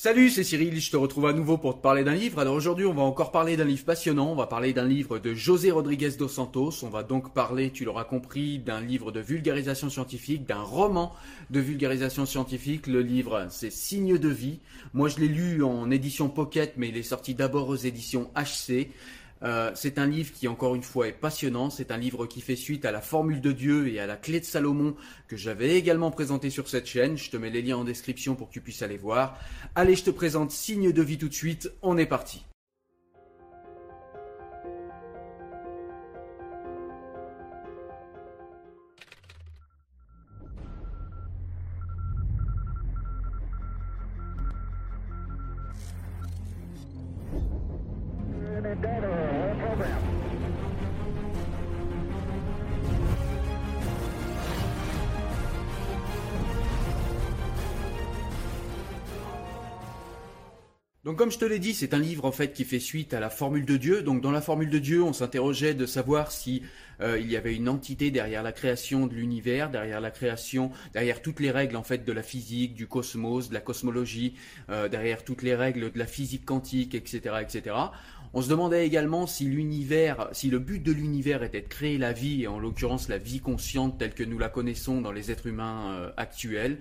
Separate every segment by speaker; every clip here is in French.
Speaker 1: Salut, c'est Cyril, je te retrouve à nouveau pour te parler d'un livre. Alors aujourd'hui, on va encore parler d'un livre passionnant, on va parler d'un livre de José Rodriguez dos Santos, on va donc parler, tu l'auras compris, d'un livre de vulgarisation scientifique, d'un roman de vulgarisation scientifique. Le livre, c'est Signes de vie. Moi, je l'ai lu en édition pocket, mais il est sorti d'abord aux éditions HC. Euh, c'est un livre qui, encore une fois, est passionnant. C'est un livre qui fait suite à la Formule de Dieu et à la Clé de Salomon que j'avais également présenté sur cette chaîne. Je te mets les liens en description pour que tu puisses aller voir. Allez, je te présente Signe de vie tout de suite. On est parti. Donc comme je te l'ai dit, c'est un livre en fait qui fait suite à la formule de Dieu. Donc dans la formule de Dieu, on s'interrogeait de savoir si euh, il y avait une entité derrière la création de l'univers, derrière la création, derrière toutes les règles en fait de la physique, du cosmos, de la cosmologie, euh, derrière toutes les règles de la physique quantique, etc., etc. On se demandait également si l'univers, si le but de l'univers était de créer la vie, et en l'occurrence la vie consciente telle que nous la connaissons dans les êtres humains euh, actuels.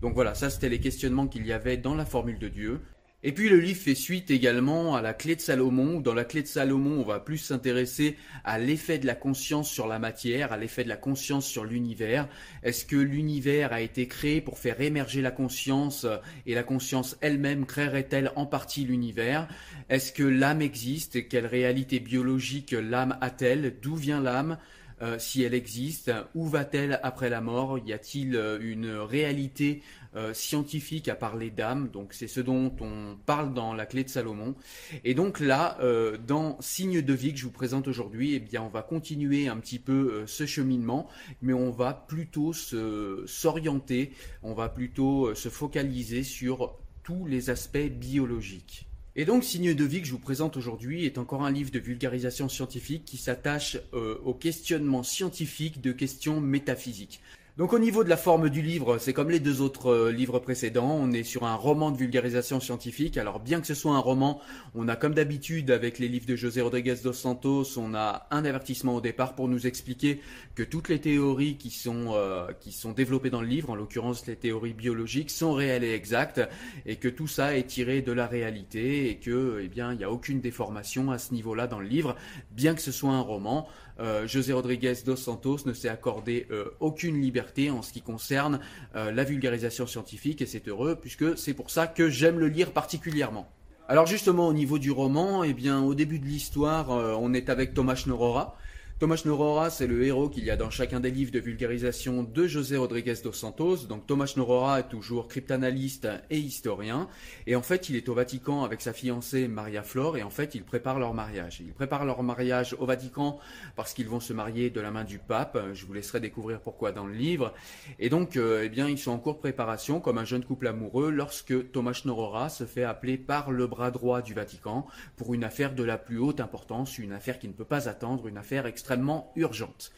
Speaker 1: Donc voilà, ça c'était les questionnements qu'il y avait dans la formule de Dieu. Et puis le livre fait suite également à la clé de Salomon. Dans la clé de Salomon, on va plus s'intéresser à l'effet de la conscience sur la matière, à l'effet de la conscience sur l'univers. Est-ce que l'univers a été créé pour faire émerger la conscience et la conscience elle-même créerait-elle en partie l'univers? Est-ce que l'âme existe? Quelle réalité biologique l'âme a-t-elle? D'où vient l'âme euh, si elle existe, où va-t-elle après la mort? Y a-t-il euh, une réalité euh, scientifique à parler d'âme Donc c'est ce dont on parle dans la clé de Salomon. Et donc là, dans Signe de vie que je vous présente aujourd'hui, eh bien on va continuer un petit peu ce cheminement, mais on va plutôt s'orienter, on va plutôt se focaliser sur tous les aspects biologiques. Et donc, Signe de vie que je vous présente aujourd'hui est encore un livre de vulgarisation scientifique qui s'attache euh, au questionnement scientifique de questions métaphysiques. Donc au niveau de la forme du livre, c'est comme les deux autres euh, livres précédents, on est sur un roman de vulgarisation scientifique. Alors bien que ce soit un roman, on a comme d'habitude avec les livres de José Rodriguez dos Santos, on a un avertissement au départ pour nous expliquer que toutes les théories qui sont euh, qui sont développées dans le livre, en l'occurrence les théories biologiques, sont réelles et exactes et que tout ça est tiré de la réalité et que eh bien il n'y a aucune déformation à ce niveau-là dans le livre, bien que ce soit un roman. Euh, José Rodriguez dos Santos ne s'est accordé euh, aucune liberté en ce qui concerne euh, la vulgarisation scientifique et c'est heureux puisque c'est pour ça que j'aime le lire particulièrement. Alors justement au niveau du roman, eh bien au début de l'histoire, on est avec Thomas Schnorora. Thomas Norora, c'est le héros qu'il y a dans chacun des livres de vulgarisation de José Rodriguez dos Santos. Donc Thomas Norora est toujours cryptanalyste et historien. Et en fait, il est au Vatican avec sa fiancée Maria Flore et en fait, ils préparent leur mariage. Ils préparent leur mariage au Vatican parce qu'ils vont se marier de la main du pape. Je vous laisserai découvrir pourquoi dans le livre. Et donc, euh, eh bien, ils sont en cours de préparation comme un jeune couple amoureux lorsque Thomas Norora se fait appeler par le bras droit du Vatican pour une affaire de la plus haute importance, une affaire qui ne peut pas attendre, une affaire extrêmement extrêmement urgente.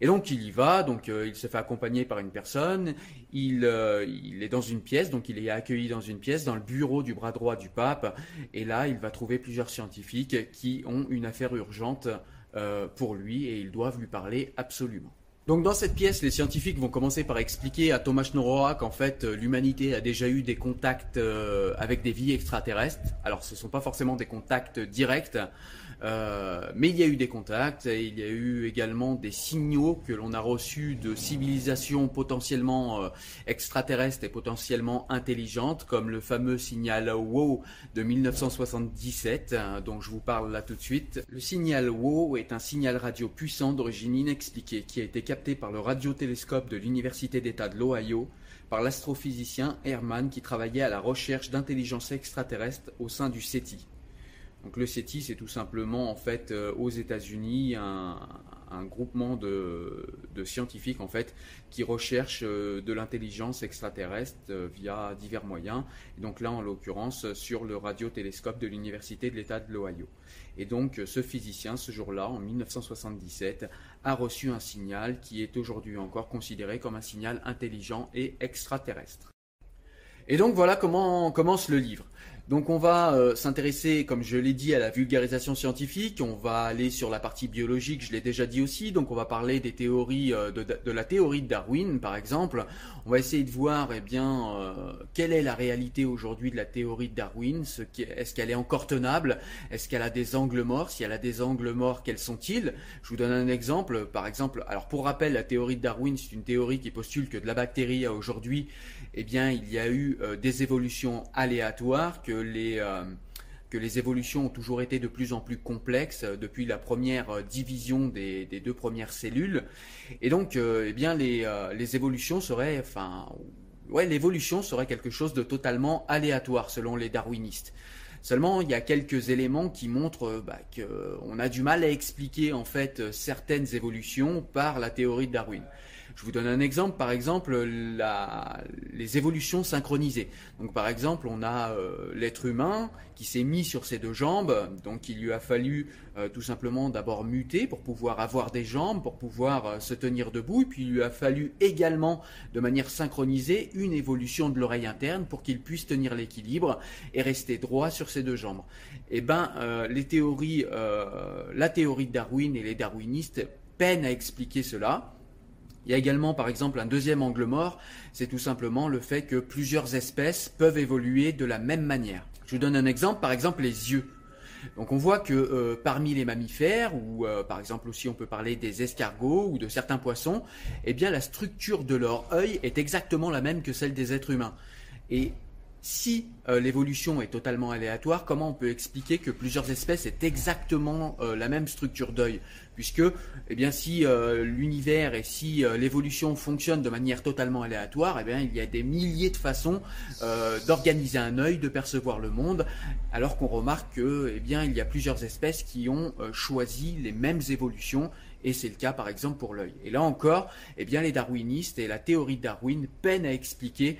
Speaker 1: Et donc il y va, donc euh, il se fait accompagner par une personne, il, euh, il, est dans une pièce, donc il est accueilli dans une pièce, dans le bureau du bras droit du pape, et là il va trouver plusieurs scientifiques qui ont une affaire urgente euh, pour lui et ils doivent lui parler absolument. Donc dans cette pièce, les scientifiques vont commencer par expliquer à Thomas Norora qu'en fait l'humanité a déjà eu des contacts avec des vies extraterrestres. Alors ce ne sont pas forcément des contacts directs, euh, mais il y a eu des contacts et il y a eu également des signaux que l'on a reçus de civilisations potentiellement euh, extraterrestres et potentiellement intelligentes, comme le fameux signal WOW de 1977, hein, dont je vous parle là tout de suite. Le signal WOW est un signal radio puissant d'origine inexpliquée qui a été capté par le radiotélescope de l'Université d'État de l'Ohio par l'astrophysicien Herman qui travaillait à la recherche d'intelligence extraterrestre au sein du SETI. Donc le CETI, c'est tout simplement en fait euh, aux États-Unis un, groupement de, scientifiques en fait qui recherchent euh, de l'intelligence extraterrestre euh, via divers moyens. Et donc là, en l'occurrence, sur le radiotélescope de l'université de l'État de l'Ohio. Et donc ce physicien, ce jour-là, en 1977, a reçu un signal qui est aujourd'hui encore considéré comme un signal intelligent et extraterrestre. Et donc voilà comment commence le livre. Donc on va euh, s'intéresser, comme je l'ai dit, à la vulgarisation scientifique. On va aller sur la partie biologique, je l'ai déjà dit aussi. Donc on va parler des théories euh, de, la théorie de Darwin, par exemple. On va essayer de voir, eh bien, euh, quelle est la réalité aujourd'hui de la théorie de Darwin. Est-ce qu'elle est encore tenable? Est-ce qu'elle a des angles morts? Si elle a des angles morts, quels sont-ils? Je vous donne un exemple. Par exemple, alors pour rappel, la théorie de Darwin, c'est une théorie qui postule que de la bactérie à aujourd'hui, eh bien, il y a eu des évolutions aléatoires les, euh, que les évolutions ont toujours été de plus en plus complexes euh, depuis la première euh, division des, deux premières cellules. Et donc, eh bien, les, évolutions seraient, enfin, ouais, l'évolution serait quelque chose de totalement aléatoire selon les darwinistes. Seulement, il y a quelques éléments qui montrent bah, qu'on a du mal à expliquer en fait certaines évolutions par la théorie de Darwin. Je vous donne un exemple, par exemple les évolutions synchronisées. Par exemple, on a euh, l'être humain qui s'est mis sur ses deux jambes, donc il lui a fallu euh, tout simplement d'abord muter pour pouvoir avoir des jambes, pour pouvoir euh, se tenir debout, et puis il lui a fallu également de manière synchronisée une évolution de l'oreille interne pour qu'il puisse tenir l'équilibre et rester droit sur ses deux jambes. Eh ben, la théorie de Darwin et les darwinistes peinent à expliquer cela. Il y a également par exemple un deuxième angle mort, c'est tout simplement le fait que plusieurs espèces peuvent évoluer de la même manière. Je vous donne un exemple, par exemple les yeux. Donc on voit que euh, parmi les mammifères, ou euh, par exemple aussi on peut parler des escargots ou de certains poissons, eh bien la structure de leur œil est exactement la même que celle des êtres humains. Et si euh, l'évolution est totalement aléatoire, comment on peut expliquer que plusieurs espèces aient exactement la même structure d'œil? Puisque eh si euh, l'univers et si euh, l'évolution fonctionne de manière totalement aléatoire, eh bien, il y a des milliers de façons euh, d'organiser un œil, de percevoir le monde, alors qu'on remarque que eh il y a plusieurs espèces qui ont choisi les mêmes évolutions et c'est le cas par exemple pour l'œil. Et là encore, eh les darwinistes et la théorie de Darwin peinent à expliquer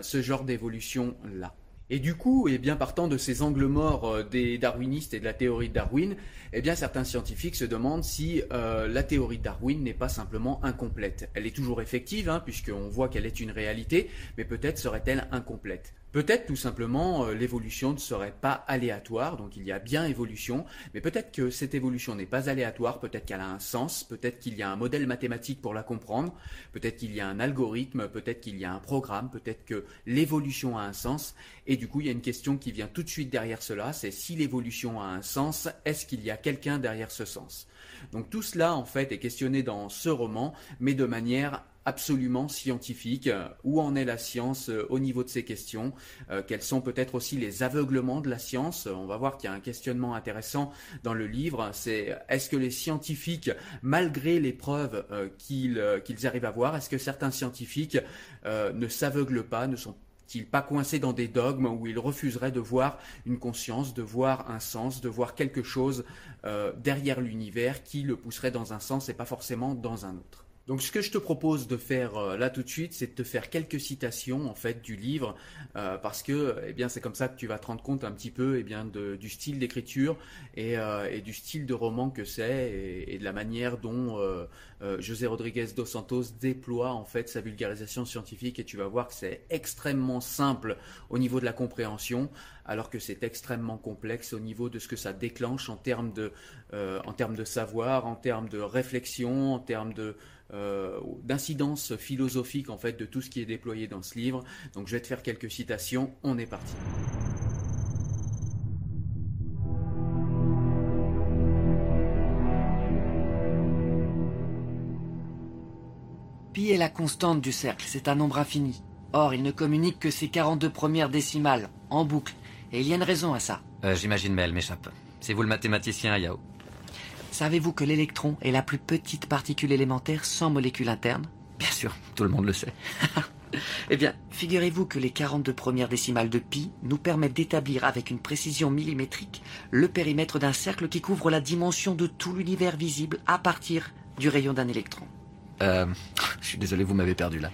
Speaker 1: ce genre d'évolution là. Et du coup, eh bien partant de ces angles morts euh, des darwinistes et de la théorie de Darwin, eh bien certains scientifiques se demandent si euh, la théorie de Darwin n'est pas simplement incomplète. Elle est toujours effective, hein, puisqu'on voit qu'elle est une réalité, mais peut-être serait-elle incomplète. Peut-être tout simplement euh, l'évolution ne serait pas aléatoire, donc il y a bien évolution, mais peut-être que cette évolution n'est pas aléatoire, peut-être qu'elle a un sens, peut-être qu'il y a un modèle mathématique pour la comprendre, peut-être qu'il y a un algorithme, peut-être qu'il y a un programme, peut-être que l'évolution a un sens, et du coup il y a une question qui vient tout de suite derrière cela, c'est si l'évolution a un sens, est-ce qu'il y a quelqu'un derrière ce sens? Donc tout cela en fait est questionné dans ce roman, mais de manière absolument scientifique. Où en est la science au niveau de ces questions? Quels sont peut-être aussi les aveuglements de la science? On va voir qu'il y a un questionnement intéressant dans le livre. C'est est-ce que les scientifiques, malgré les preuves qu'ils arrivent à voir, est-ce que certains scientifiques ne s'aveuglent pas, ne sont ils pas coincés dans des dogmes où ils refuseraient de voir une conscience, de voir un sens, de voir quelque chose euh, derrière l'univers qui le pousserait dans un sens et pas forcément dans un autre? Donc ce que je te propose de faire euh, là tout de suite, c'est de te faire quelques citations en fait du livre, euh, parce que eh bien c'est comme ça que tu vas te rendre compte un petit peu eh bien du style d'écriture et, du style de roman que c'est et, de la manière dont euh, José Rodriguez dos Santos déploie en fait sa vulgarisation scientifique. Et tu vas voir que c'est extrêmement simple au niveau de la compréhension alors que c'est extrêmement complexe au niveau de ce que ça déclenche en termes de, euh, en termes de savoir, en termes de réflexion, en termes de euh, d'incidence philosophique en fait de tout ce qui est déployé dans ce livre. Donc je vais te faire quelques citations, on est parti.
Speaker 2: Pi est la constante du cercle, c'est un nombre infini. Or, il ne communique que ses 42 premières décimales, en boucle. Et il y a une raison à ça.
Speaker 3: Euh, J'imagine, mais elle m'échappe. C'est vous le mathématicien, Yao.
Speaker 2: Savez-vous que l'électron est la plus petite particule élémentaire sans molécule interne?
Speaker 3: Bien sûr, tout le monde le sait.
Speaker 2: eh bien, figurez-vous que les 42 premières décimales de pi nous permettent d'établir avec une précision millimétrique le périmètre d'un cercle qui couvre la dimension de tout l'univers visible à partir du rayon d'un électron.
Speaker 3: Euh, je suis désolé, vous m'avez perdu là.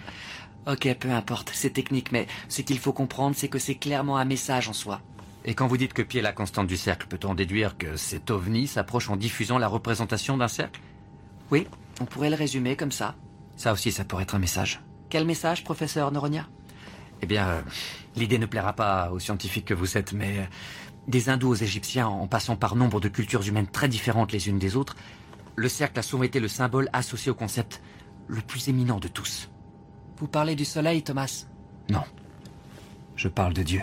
Speaker 2: Ok, peu importe, c'est technique, mais ce qu'il faut comprendre, c'est que c'est clairement un message en soi.
Speaker 3: Et quand vous dites que pi est la constante du cercle, peut-on déduire que cet ovni s'approche en diffusant la représentation d'un cercle?
Speaker 2: Oui, on pourrait le résumer comme ça.
Speaker 3: Ça aussi, ça pourrait être un message.
Speaker 2: Quel message, professeur Noronia?
Speaker 3: Eh bien, euh, l'idée ne plaira pas aux scientifiques que vous êtes, mais euh, des hindous aux égyptiens, en passant par nombre de cultures humaines très différentes les unes des autres, le cercle a souvent été le symbole associé au concept le plus éminent de tous.
Speaker 2: Vous parlez du soleil, Thomas?
Speaker 3: Non. Je parle de Dieu.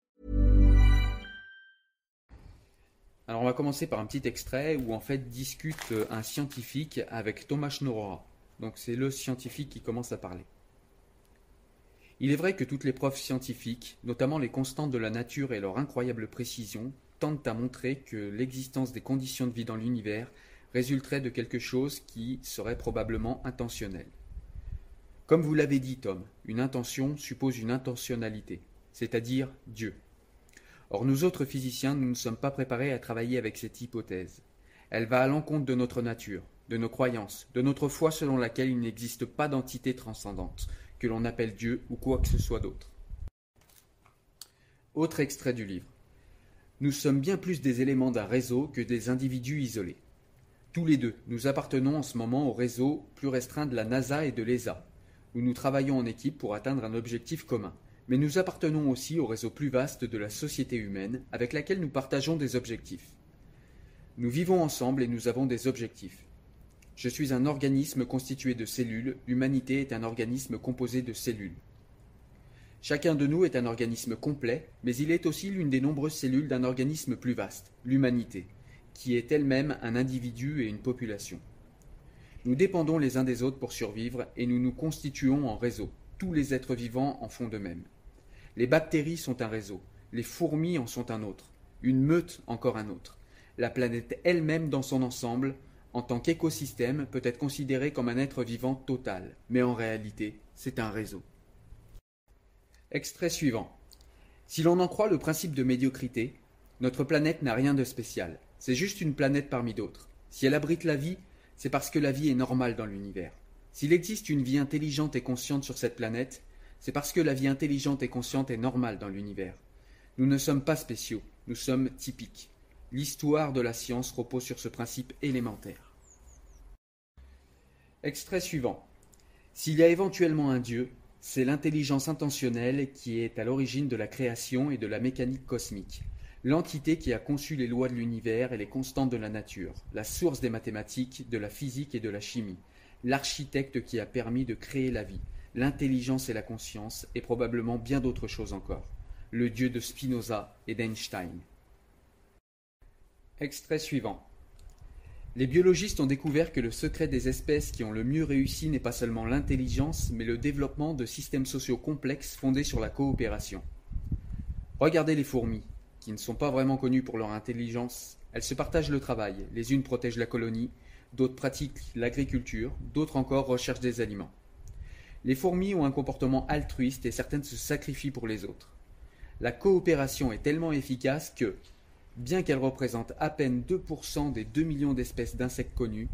Speaker 1: Alors on va commencer par un petit extrait où en fait discute euh, un scientifique avec Thomas Norora. Donc c'est le scientifique qui commence à parler. Il est vrai que toutes les preuves scientifiques, notamment les constantes de la nature et leur incroyable précision, tentent à montrer que l'existence des conditions de vie dans l'univers résulterait de quelque chose qui serait probablement intentionnel. Comme vous l'avez dit, Tom, une intention suppose une intentionnalité, c'est-à-dire Dieu. Or nous autres physiciens, nous ne sommes pas préparés à travailler avec cette hypothèse. Elle va à l'encontre de notre nature, de nos croyances, de notre foi selon laquelle il n'existe pas d'entité transcendante, que l'on appelle Dieu ou quoi que ce soit d'autre. Autre extrait du livre. Nous sommes bien plus des éléments d'un réseau que des individus isolés. Tous les deux, nous appartenons en ce moment au réseau plus restreint de la NASA et de l'ESA, où nous travaillons en équipe pour atteindre un objectif commun, mais nous appartenons aussi au réseau plus vaste de la société humaine avec laquelle nous partageons des objectifs. Nous vivons ensemble et nous avons des objectifs. Je suis un organisme constitué de cellules, l'humanité est un organisme composé de cellules. Chacun de nous est un organisme complet, mais il est aussi l'une des nombreuses cellules d'un organisme plus vaste, l'humanité, qui est elle-même un individu et une population. Nous dépendons les uns des autres pour survivre et nous nous constituons en réseau. Tous les êtres vivants en font de même. Les bactéries sont un réseau, les fourmis en sont un autre, une meute encore un autre. La planète elle-même dans son ensemble, en tant qu'écosystème, peut être considérée comme un être vivant total, mais en réalité, c'est un réseau. Extrait suivant. Si l'on en croit le principe de médiocrité, notre planète n'a rien de spécial. C'est juste une planète parmi d'autres. Si elle abrite la vie, c'est parce que la vie est normale dans l'univers. S'il existe une vie intelligente et consciente sur cette planète, c'est parce que la vie intelligente et consciente est normale dans l'univers. Nous ne sommes pas spéciaux, nous sommes typiques. L'histoire de la science repose sur ce principe élémentaire. Extrait suivant. S'il y a éventuellement un Dieu, c'est l'intelligence intentionnelle qui est à l'origine de la création et de la mécanique cosmique, l'entité qui a conçu les lois de l'univers et les constantes de la nature, la source des mathématiques, de la physique et de la chimie, l'architecte qui a permis de créer la vie, l'intelligence et la conscience, et probablement bien d'autres choses encore, le Dieu de Spinoza et d'Einstein. Extrait suivant. Les biologistes ont découvert que le secret des espèces qui ont le mieux réussi n'est pas seulement l'intelligence, mais le développement de systèmes sociaux complexes fondés sur la coopération. Regardez les fourmis, qui ne sont pas vraiment connues pour leur intelligence. Elles se partagent le travail, les unes protègent la colonie, d'autres pratiquent l'agriculture, d'autres encore recherchent des aliments. Les fourmis ont un comportement altruiste et certaines se sacrifient pour les autres. La coopération est tellement efficace que, Bien qu'elles représentent à peine 2% des 2 millions d'espèces d'insectes connues,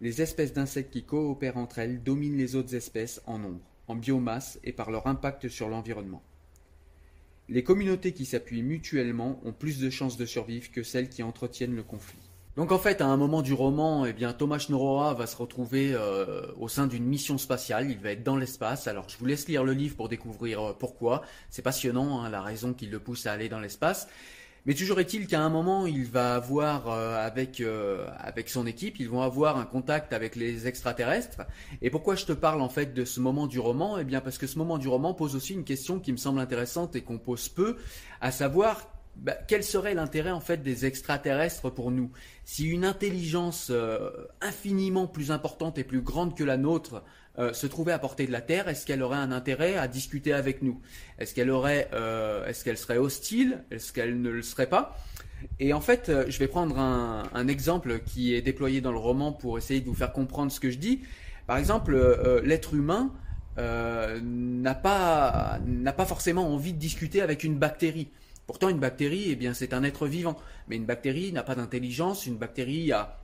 Speaker 1: les espèces d'insectes qui coopèrent entre elles dominent les autres espèces en nombre, en biomasse et par leur impact sur l'environnement. Les communautés qui s'appuient mutuellement ont plus de chances de survivre que celles qui entretiennent le conflit. Donc en fait, à un moment du roman, eh bien Thomas Norora va se retrouver euh, au sein d'une mission spatiale. Il va être dans l'espace. Alors je vous laisse lire le livre pour découvrir euh, pourquoi. C'est passionnant, hein, la raison qui le pousse à aller dans l'espace. Mais toujours est-il qu'à un moment, il va avoir euh, avec avec son équipe, ils vont avoir un contact avec les extraterrestres. Et pourquoi je te parle en fait de ce moment du roman? Eh bien parce que ce moment du roman pose aussi une question qui me semble intéressante et qu'on pose peu, à savoir bah, quel serait l'intérêt en fait des extraterrestres pour nous? Si une intelligence euh, infiniment plus importante et plus grande que la nôtre euh, se trouvait à portée de la Terre, est-ce qu'elle aurait un intérêt à discuter avec nous? Est-ce qu'elle aurait, euh, est-ce qu'elle serait hostile? Est-ce qu'elle ne le serait pas? Et en fait, je vais prendre un, un, exemple qui est déployé dans le roman pour essayer de vous faire comprendre ce que je dis. Par exemple, l'être humain n'a pas n'a pas forcément envie de discuter avec une bactérie. Pourtant, une bactérie, eh bien, c'est un être vivant. Mais une bactérie n'a pas d'intelligence. Une bactérie a,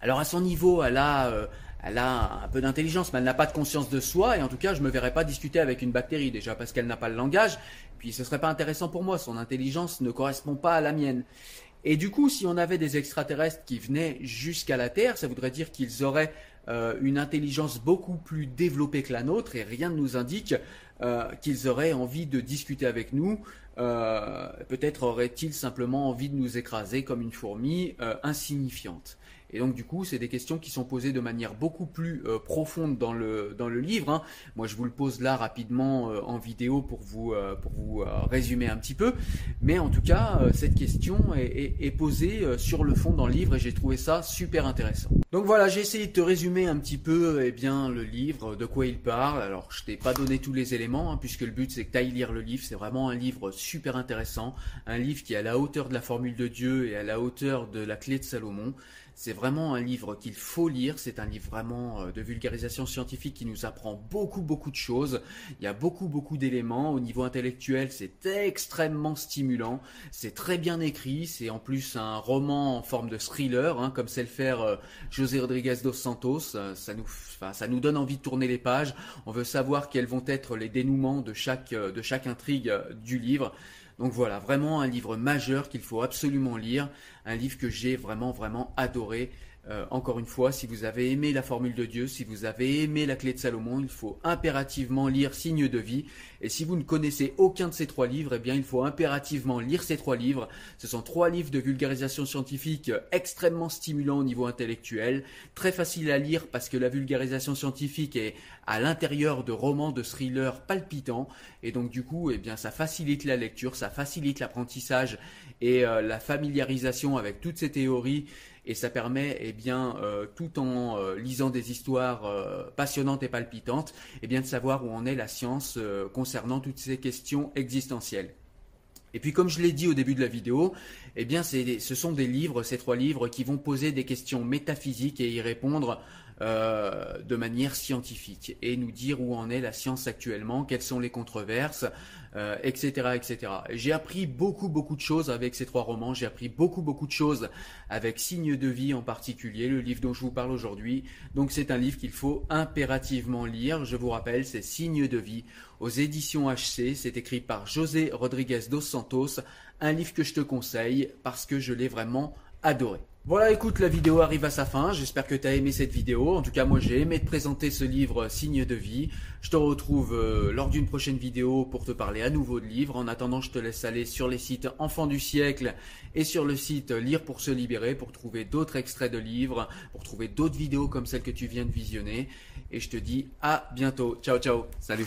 Speaker 1: alors à son niveau, elle a, elle a un peu d'intelligence, mais elle n'a pas de conscience de soi, et en tout cas, je ne me verrais pas discuter avec une bactérie, déjà parce qu'elle n'a pas le langage, puis ce serait pas intéressant pour moi, son intelligence ne correspond pas à la mienne. Et du coup, si on avait des extraterrestres qui venaient jusqu'à la Terre, ça voudrait dire qu'ils auraient euh, une intelligence beaucoup plus développée que la nôtre, et rien ne nous indique euh, qu'ils auraient envie de discuter avec nous. Euh, peut-être auraient-ils simplement envie de nous écraser comme une fourmi insignifiante. Et donc du coup, c'est des questions qui sont posées de manière beaucoup plus euh, profonde dans le, dans le livre. Hein. Moi, je vous le pose là rapidement euh, en vidéo pour vous, euh, pour vous résumer un petit peu. Mais en tout cas, cette question est, est, posée sur le fond dans le livre et j'ai trouvé ça super intéressant. Donc voilà, j'ai essayé de te résumer un petit peu eh bien, le livre, de quoi il parle. Alors, je t'ai pas donné tous les éléments, hein, puisque le but c'est que tu ailles lire le livre. C'est vraiment un livre super intéressant, un livre qui est à la hauteur de la formule de Dieu et à la hauteur de la clé de Salomon. C'est vraiment un livre qu'il faut lire. C'est un livre vraiment euh, de vulgarisation scientifique qui nous apprend beaucoup, beaucoup de choses. Il y a beaucoup, beaucoup d'éléments. Au niveau intellectuel, c'est extrêmement stimulant. C'est très bien écrit. C'est en plus un roman en forme de thriller, hein, comme sait le faire euh, José Rodriguez dos Santos. Euh, ça nous, ça nous donne envie de tourner les pages. On veut savoir quels vont être les dénouements de chaque intrigue du livre. Donc voilà, vraiment un livre majeur qu'il faut absolument lire, un livre que j'ai vraiment vraiment adoré. Euh, encore une fois, si vous avez aimé la formule de Dieu, si vous avez aimé la clé de Salomon, il faut impérativement lire Signe de vie. Et si vous ne connaissez aucun de ces trois livres, eh bien, il faut impérativement lire ces trois livres. Ce sont trois livres de vulgarisation scientifique extrêmement stimulants au niveau intellectuel, très faciles à lire parce que la vulgarisation scientifique est à l'intérieur de romans de thrillers palpitants. Et donc, du coup, eh bien, ça facilite la lecture, ça facilite l'apprentissage et euh, la familiarisation avec toutes ces théories et ça permet, eh bien, euh, tout en euh, lisant des histoires euh, passionnantes et palpitantes, eh bien, de savoir où en est la science concernant toutes ces questions existentielles. Et puis comme je l'ai dit au début de la vidéo, eh bien ce sont des livres, ces trois livres, qui vont poser des questions métaphysiques et y répondre euh, de manière scientifique et nous dire où en est la science actuellement, quelles sont les controverses, etc., euh, etc. J'ai appris beaucoup beaucoup de choses avec ces trois romans. J'ai appris beaucoup beaucoup de choses avec Signe de vie en particulier, le livre dont je vous parle aujourd'hui. Donc c'est un livre qu'il faut impérativement lire. Je vous rappelle, c'est Signe de vie aux éditions HC. C'est écrit par José Rodriguez dos Santos. Un livre que je te conseille parce que je l'ai vraiment adoré. Voilà, écoute, la vidéo arrive à sa fin. J'espère que tu as aimé cette vidéo. En tout cas, moi, j'ai aimé te présenter ce livre Signe de vie. Je te retrouve euh, lors d'une prochaine vidéo pour te parler à nouveau de livres. En attendant, je te laisse aller sur les sites Enfants du siècle et sur le site Lire pour se libérer pour trouver d'autres extraits de livres, pour trouver d'autres vidéos comme celle que tu viens de visionner. Et je te dis à bientôt. Ciao, ciao. Salut.